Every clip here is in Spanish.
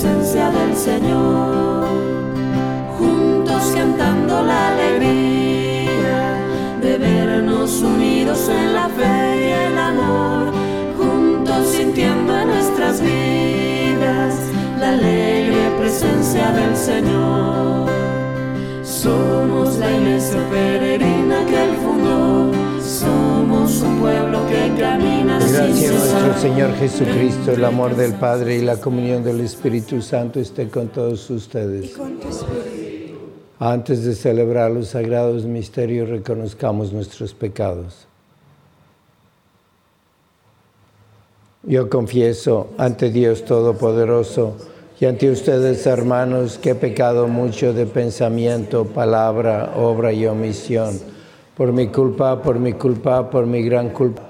presencia del Señor, juntos cantando la alegría de vernos unidos en la fe y el amor sintiendo en nuestras vidas la alegre presencia del Señor. Somos la iglesia peregrina Gracias a nuestro Señor Jesucristo, el amor del Padre y la comunión del Espíritu Santo esté con todos ustedes. Antes de celebrar los sagrados misterios, reconozcamos nuestros pecados. Yo confieso ante Dios Todopoderoso y ante ustedes, hermanos, que he pecado mucho de pensamiento, palabra, obra y omisión. Por mi culpa, por mi culpa, por mi gran culpa.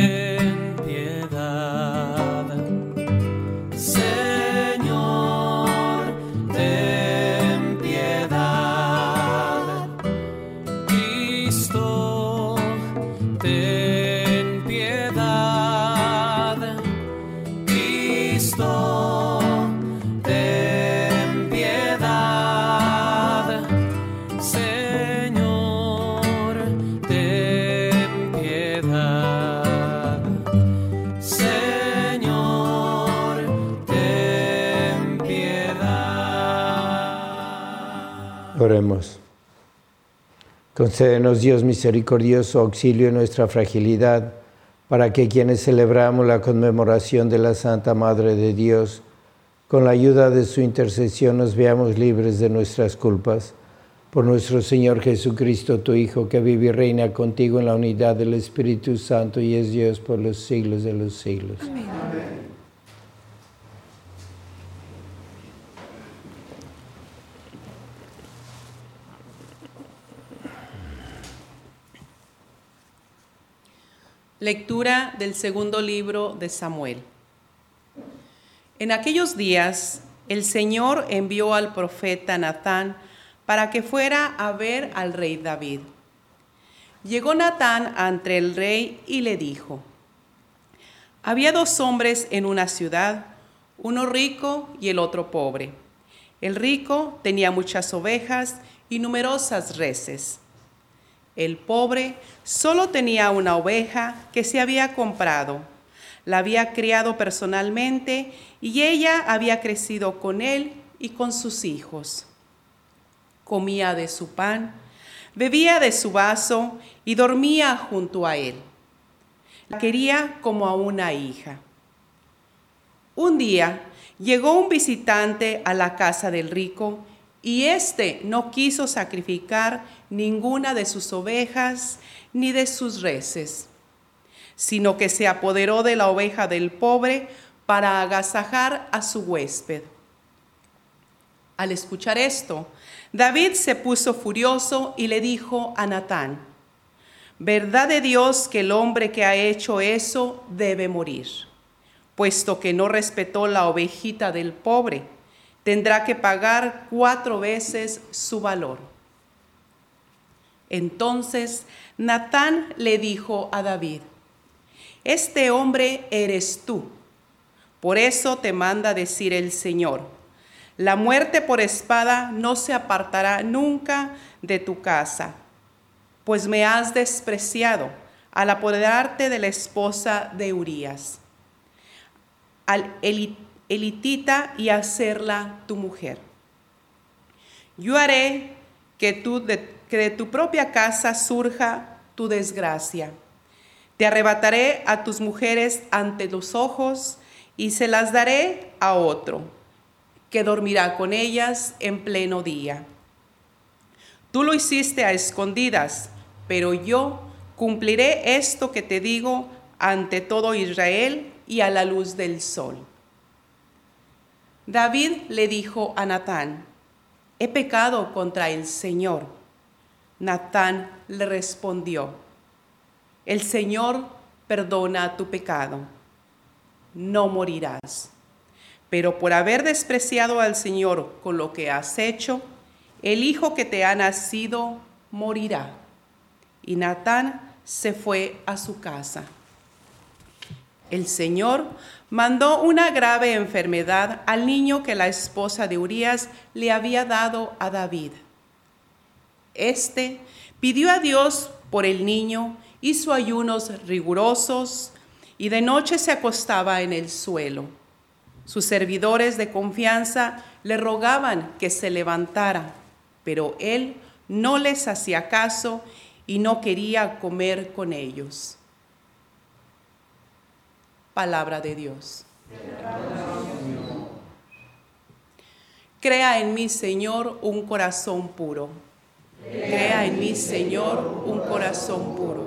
Oremos. Concédenos, Dios misericordioso, auxilio en nuestra fragilidad, para que quienes celebramos la conmemoración de la Santa Madre de Dios, con la ayuda de su intercesión nos veamos libres de nuestras culpas. Por nuestro Señor Jesucristo, tu Hijo, que vive y reina contigo en la unidad del Espíritu Santo y es Dios por los siglos de los siglos. Amén. Lectura del segundo libro de Samuel. En aquellos días el Señor envió al profeta Natán para que fuera a ver al rey David. Llegó Natán ante el rey y le dijo, había dos hombres en una ciudad, uno rico y el otro pobre. El rico tenía muchas ovejas y numerosas reses el pobre solo tenía una oveja que se había comprado. La había criado personalmente y ella había crecido con él y con sus hijos. Comía de su pan, bebía de su vaso y dormía junto a él. La quería como a una hija. Un día llegó un visitante a la casa del rico y éste no quiso sacrificar ninguna de sus ovejas ni de sus reses, sino que se apoderó de la oveja del pobre para agasajar a su huésped. Al escuchar esto, David se puso furioso y le dijo a Natán, verdad de Dios que el hombre que ha hecho eso debe morir, puesto que no respetó la ovejita del pobre tendrá que pagar cuatro veces su valor. Entonces Natán le dijo a David, este hombre eres tú. Por eso te manda decir el Señor, la muerte por espada no se apartará nunca de tu casa, pues me has despreciado al apoderarte de la esposa de Urías, al elitita y hacerla tu mujer. Yo haré que, de, que de tu propia casa surja tu desgracia. Te arrebataré a tus mujeres ante los ojos y se las daré a otro, que dormirá con ellas en pleno día. Tú lo hiciste a escondidas, pero yo cumpliré esto que te digo ante todo Israel y a la luz del sol. David le dijo a Natán, he pecado contra el Señor. Natán le respondió, el Señor perdona tu pecado, no morirás. Pero por haber despreciado al Señor con lo que has hecho, el hijo que te ha nacido morirá. Y Natán se fue a su casa. El Señor mandó una grave enfermedad al niño que la esposa de Urías le había dado a David. Este pidió a Dios por el niño, hizo ayunos rigurosos y de noche se acostaba en el suelo. Sus servidores de confianza le rogaban que se levantara, pero él no les hacía caso y no quería comer con ellos palabra de Dios. Crea en mí, Señor, un corazón puro. Crea en mí, Señor, un corazón puro.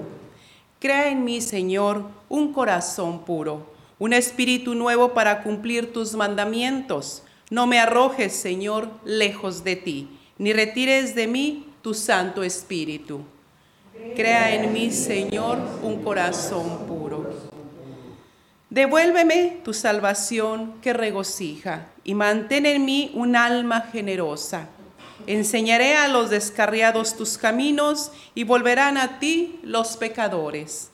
Crea en mí, Señor, un corazón puro, un espíritu nuevo para cumplir tus mandamientos. No me arrojes, Señor, lejos de ti, ni retires de mí tu Santo Espíritu. Crea en mí, Señor, un corazón puro. Devuélveme tu salvación que regocija y mantén en mí un alma generosa. Enseñaré a los descarriados tus caminos y volverán a ti los pecadores.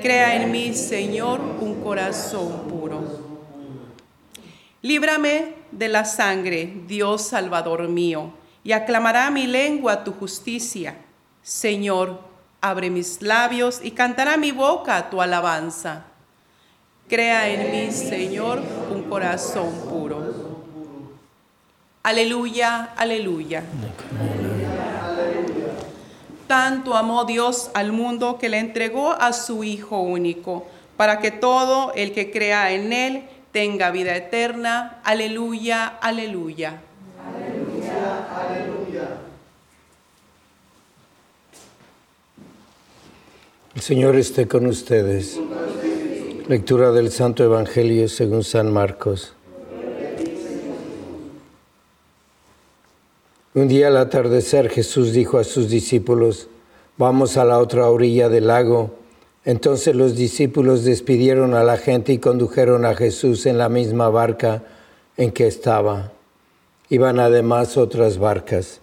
Crea en mí, Señor, un corazón puro. Líbrame de la sangre, Dios Salvador mío, y aclamará mi lengua tu justicia. Señor, abre mis labios y cantará mi boca tu alabanza. Crea en mí, Señor, un corazón puro. Aleluya, aleluya. Tanto amó Dios al mundo que le entregó a su Hijo único, para que todo el que crea en Él tenga vida eterna. Aleluya, aleluya. Aleluya, aleluya. El Señor esté con ustedes. Lectura del Santo Evangelio según San Marcos. Un día al atardecer Jesús dijo a sus discípulos, vamos a la otra orilla del lago. Entonces los discípulos despidieron a la gente y condujeron a Jesús en la misma barca en que estaba. Iban además otras barcas.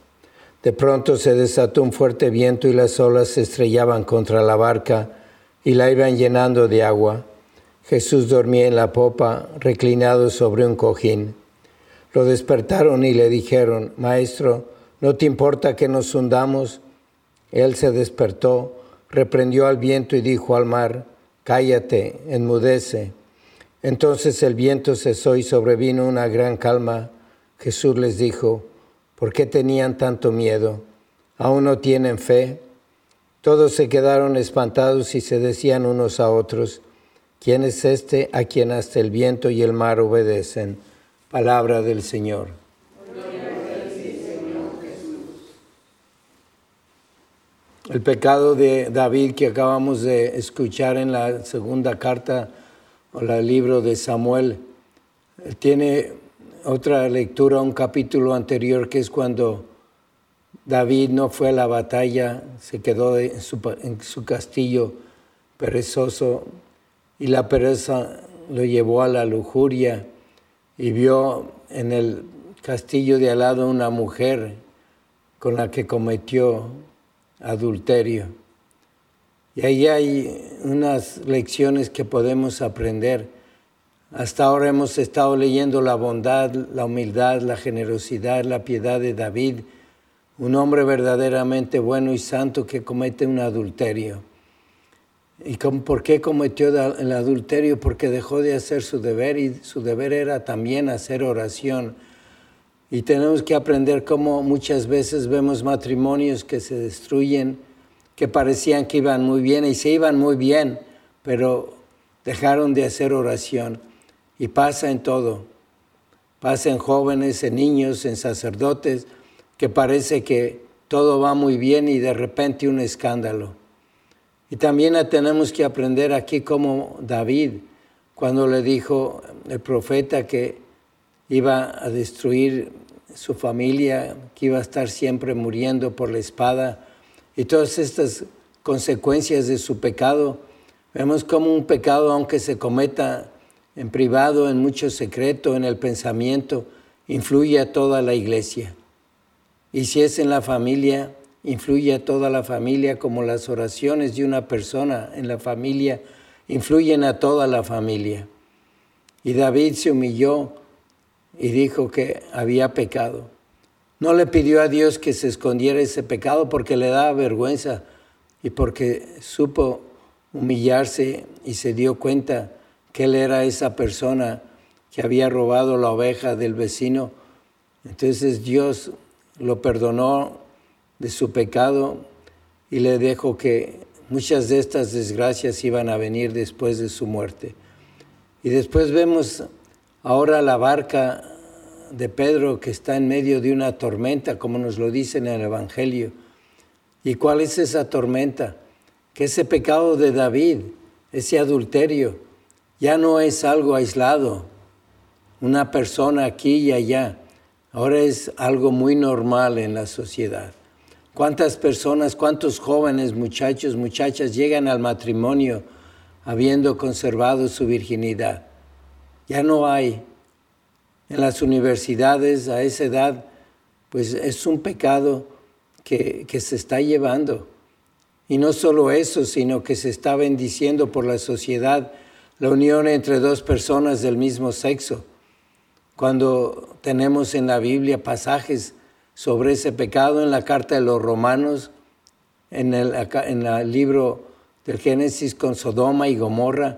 De pronto se desató un fuerte viento y las olas se estrellaban contra la barca y la iban llenando de agua Jesús dormía en la popa, reclinado sobre un cojín. Lo despertaron y le dijeron, Maestro, ¿no te importa que nos hundamos? Él se despertó, reprendió al viento y dijo al mar, Cállate, enmudece. Entonces el viento cesó y sobrevino una gran calma. Jesús les dijo, ¿por qué tenían tanto miedo? ¿Aún no tienen fe? Todos se quedaron espantados y se decían unos a otros, ¿Quién es este a quien hasta el viento y el mar obedecen? Palabra del Señor. El pecado de David que acabamos de escuchar en la segunda carta o el libro de Samuel tiene otra lectura, un capítulo anterior que es cuando David no fue a la batalla, se quedó en su castillo perezoso y la pereza lo llevó a la lujuria y vio en el castillo de al lado una mujer con la que cometió adulterio. Y ahí hay unas lecciones que podemos aprender. Hasta ahora hemos estado leyendo la bondad, la humildad, la generosidad, la piedad de David, un hombre verdaderamente bueno y santo que comete un adulterio. ¿Y por qué cometió el adulterio? Porque dejó de hacer su deber y su deber era también hacer oración. Y tenemos que aprender cómo muchas veces vemos matrimonios que se destruyen, que parecían que iban muy bien y se iban muy bien, pero dejaron de hacer oración. Y pasa en todo. Pasa en jóvenes, en niños, en sacerdotes, que parece que todo va muy bien y de repente un escándalo. Y también tenemos que aprender aquí como David, cuando le dijo el profeta que iba a destruir su familia, que iba a estar siempre muriendo por la espada, y todas estas consecuencias de su pecado, vemos como un pecado, aunque se cometa en privado, en mucho secreto, en el pensamiento, influye a toda la iglesia. Y si es en la familia, influye a toda la familia, como las oraciones de una persona en la familia influyen a toda la familia. Y David se humilló y dijo que había pecado. No le pidió a Dios que se escondiera ese pecado porque le daba vergüenza y porque supo humillarse y se dio cuenta que él era esa persona que había robado la oveja del vecino. Entonces Dios lo perdonó de su pecado y le dejo que muchas de estas desgracias iban a venir después de su muerte. Y después vemos ahora la barca de Pedro que está en medio de una tormenta, como nos lo dice en el Evangelio. ¿Y cuál es esa tormenta? Que ese pecado de David, ese adulterio, ya no es algo aislado, una persona aquí y allá, ahora es algo muy normal en la sociedad. ¿Cuántas personas, cuántos jóvenes, muchachos, muchachas llegan al matrimonio habiendo conservado su virginidad? Ya no hay. En las universidades a esa edad, pues es un pecado que, se está llevando. Y no solo eso, sino que se está bendiciendo por la sociedad la unión entre dos personas del mismo sexo. Cuando tenemos en la Biblia pasajes sobre ese pecado en la carta de los romanos, en el, en el libro del Génesis con Sodoma y Gomorra,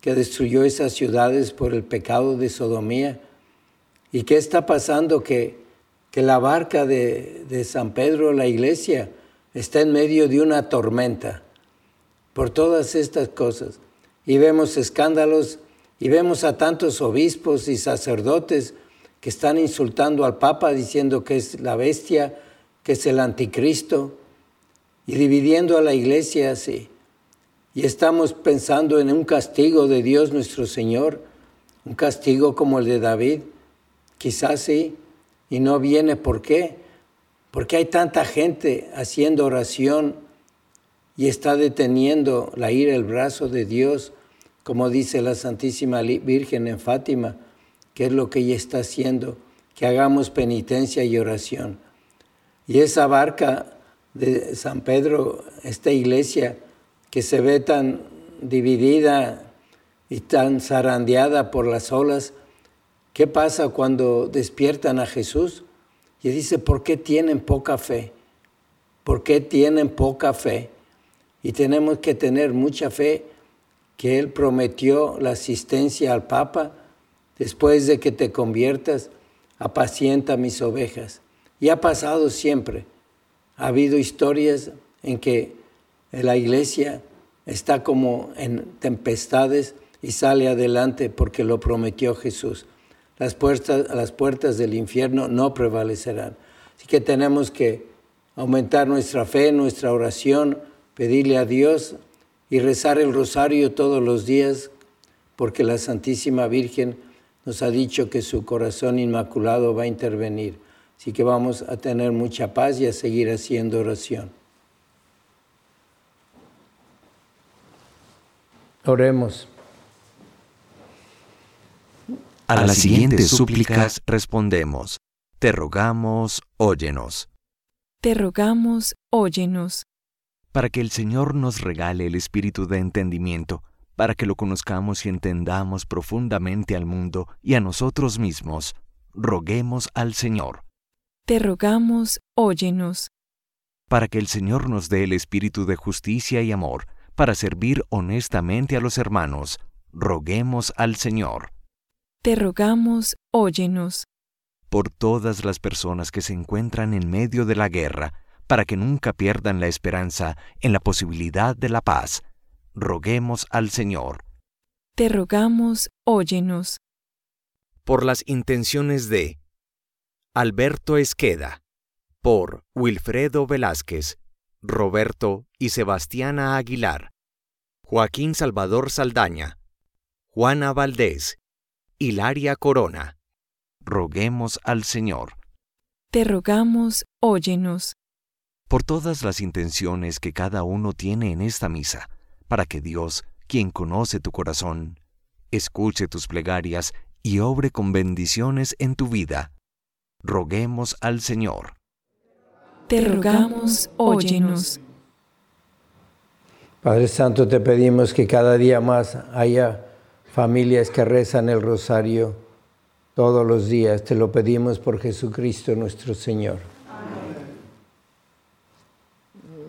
que destruyó esas ciudades por el pecado de sodomía. ¿Y qué está pasando? Que, que la barca de, de San Pedro, la iglesia, está en medio de una tormenta por todas estas cosas. Y vemos escándalos y vemos a tantos obispos y sacerdotes que están insultando al Papa diciendo que es la bestia, que es el anticristo, y dividiendo a la iglesia así. Y estamos pensando en un castigo de Dios nuestro Señor, un castigo como el de David, quizás sí, y no viene. ¿Por qué? Porque hay tanta gente haciendo oración y está deteniendo la ira, el brazo de Dios, como dice la Santísima Virgen en Fátima, ¿Qué es lo que ella está haciendo, que hagamos penitencia y oración. Y esa barca de San Pedro, esta iglesia que se ve tan dividida y tan zarandeada por las olas, ¿qué pasa cuando despiertan a Jesús? Y dice, ¿por qué tienen poca fe? ¿Por qué tienen poca fe? Y tenemos que tener mucha fe que Él prometió la asistencia al Papa después de que te conviertas, apacienta mis ovejas. Y ha pasado siempre. Ha habido historias en que la iglesia está como en tempestades y sale adelante porque lo prometió Jesús. Las puertas, las puertas del infierno no prevalecerán. Así que tenemos que aumentar nuestra fe, nuestra oración, pedirle a Dios y rezar el rosario todos los días porque la Santísima Virgen nos ha dicho que su corazón inmaculado va a intervenir. Así que vamos a tener mucha paz y a seguir haciendo oración. Oremos. A las siguientes súplicas respondemos, Te rogamos, óyenos. Te rogamos, óyenos. Para que el Señor nos regale el espíritu de entendimiento, para que lo conozcamos y entendamos profundamente al mundo y a nosotros mismos, roguemos al Señor. Te rogamos, óyenos. Para que el Señor nos dé el espíritu de justicia y amor, para servir honestamente a los hermanos, roguemos al Señor. Te rogamos, óyenos. Por todas las personas que se encuentran en medio de la guerra, para que nunca pierdan la esperanza en la posibilidad de la paz, roguemos al Señor. Te rogamos, óyenos. Por las intenciones de Alberto Esqueda, por Wilfredo Velázquez, Roberto y Sebastiana Aguilar, Joaquín Salvador Saldaña, Juana Valdés, Hilaria Corona. Roguemos al Señor. Te rogamos, óyenos. Por todas las intenciones que cada uno tiene en esta misa, para que Dios, quien conoce tu corazón, escuche tus plegarias y obre con bendiciones en tu vida. Roguemos al Señor. Te rogamos, óyenos. Padre Santo, te pedimos que cada día más haya familias que rezan el rosario todos los días. Te lo pedimos por Jesucristo nuestro Señor.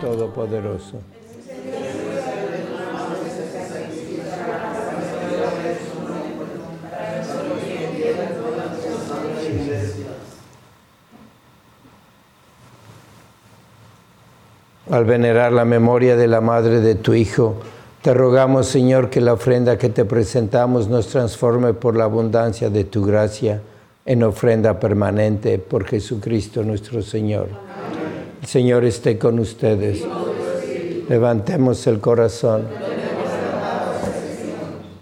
Todopoderoso. Al venerar la memoria de la madre de tu Hijo, te rogamos, Señor, que la ofrenda que te presentamos nos transforme por la abundancia de tu gracia en ofrenda permanente por Jesucristo nuestro Señor. Señor esté con ustedes. Levantemos el corazón.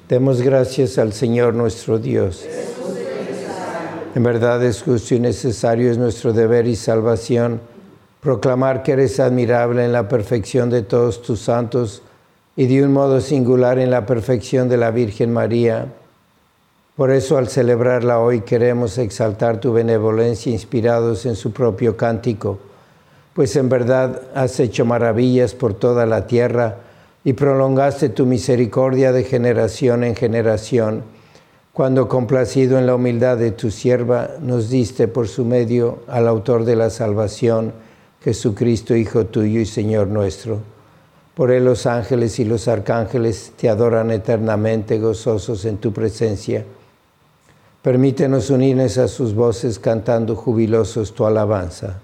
Demos gracias al Señor nuestro Dios. En verdad es justo y necesario, es nuestro deber y salvación proclamar que eres admirable en la perfección de todos tus santos y de un modo singular en la perfección de la Virgen María. Por eso al celebrarla hoy queremos exaltar tu benevolencia inspirados en su propio cántico, pues en verdad has hecho maravillas por toda la tierra y prolongaste tu misericordia de generación en generación, cuando complacido en la humildad de tu sierva nos diste por su medio al autor de la salvación, Jesucristo, Hijo tuyo y Señor nuestro. Por él los ángeles y los arcángeles te adoran eternamente gozosos en tu presencia. Permítenos unirnos a sus voces cantando jubilosos tu alabanza.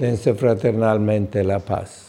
dense fraternalmente la paz.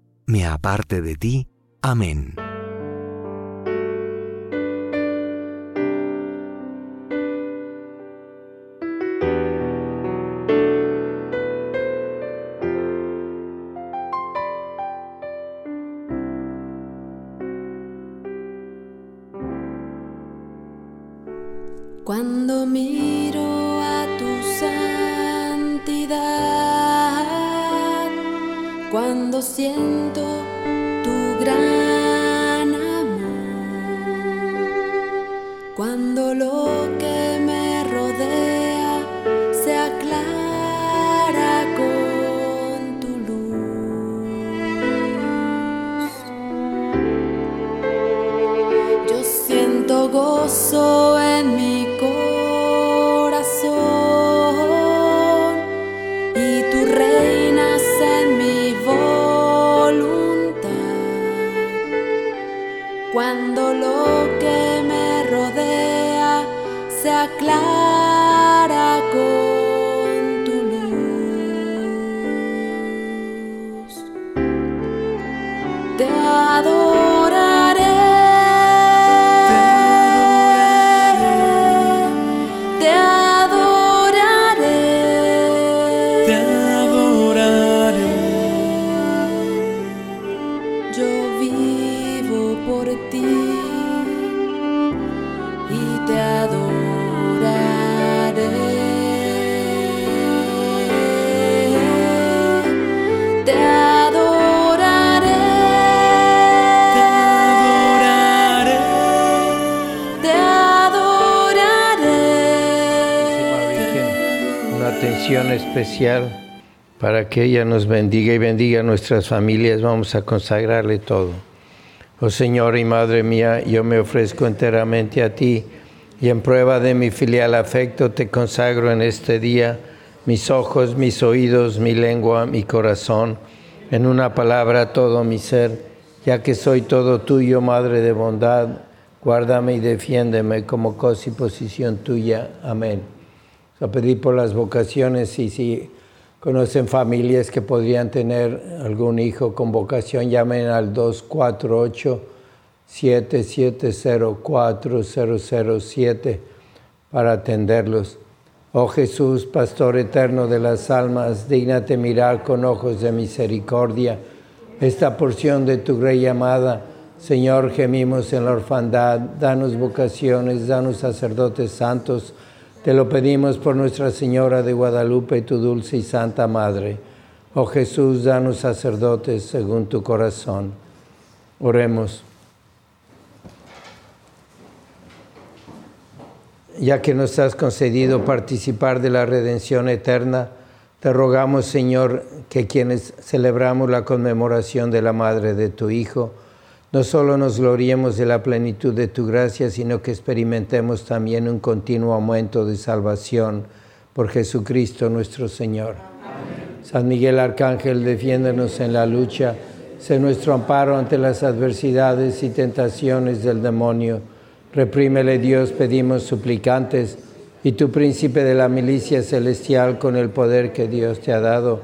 me aparte de ti. Amén. soul. Especial para que ella nos bendiga y bendiga a nuestras familias. Vamos a consagrarle todo. Oh Señor y Madre mía, yo me ofrezco enteramente a ti y en prueba de mi filial afecto te consagro en este día mis ojos, mis oídos, mi lengua, mi corazón, en una palabra todo mi ser, ya que soy todo tuyo, Madre de bondad, guárdame y defiéndeme como cosa y posición tuya. Amén. A pedir por las vocaciones y si conocen familias que podrían tener algún hijo con vocación, llamen al 248 7704 007 para atenderlos. Oh Jesús, Pastor eterno de las almas, dígnate mirar con ojos de misericordia esta porción de tu Grey amada. Señor, gemimos en la orfandad, danos vocaciones, danos sacerdotes santos. Te lo pedimos por Nuestra Señora de Guadalupe, tu dulce y santa Madre. Oh Jesús, danos sacerdotes según tu corazón. Oremos. Ya que nos has concedido participar de la redención eterna, te rogamos, Señor, que quienes celebramos la conmemoración de la Madre de tu Hijo, no solo nos gloriemos de la plenitud de tu gracia, sino que experimentemos también un continuo aumento de salvación por Jesucristo nuestro Señor. San Miguel Arcángel, defiéndonos en la lucha, sé nuestro amparo ante las adversidades y tentaciones del demonio. Reprímele Dios, pedimos suplicantes, y tu príncipe de la milicia celestial, con el poder que Dios te ha dado,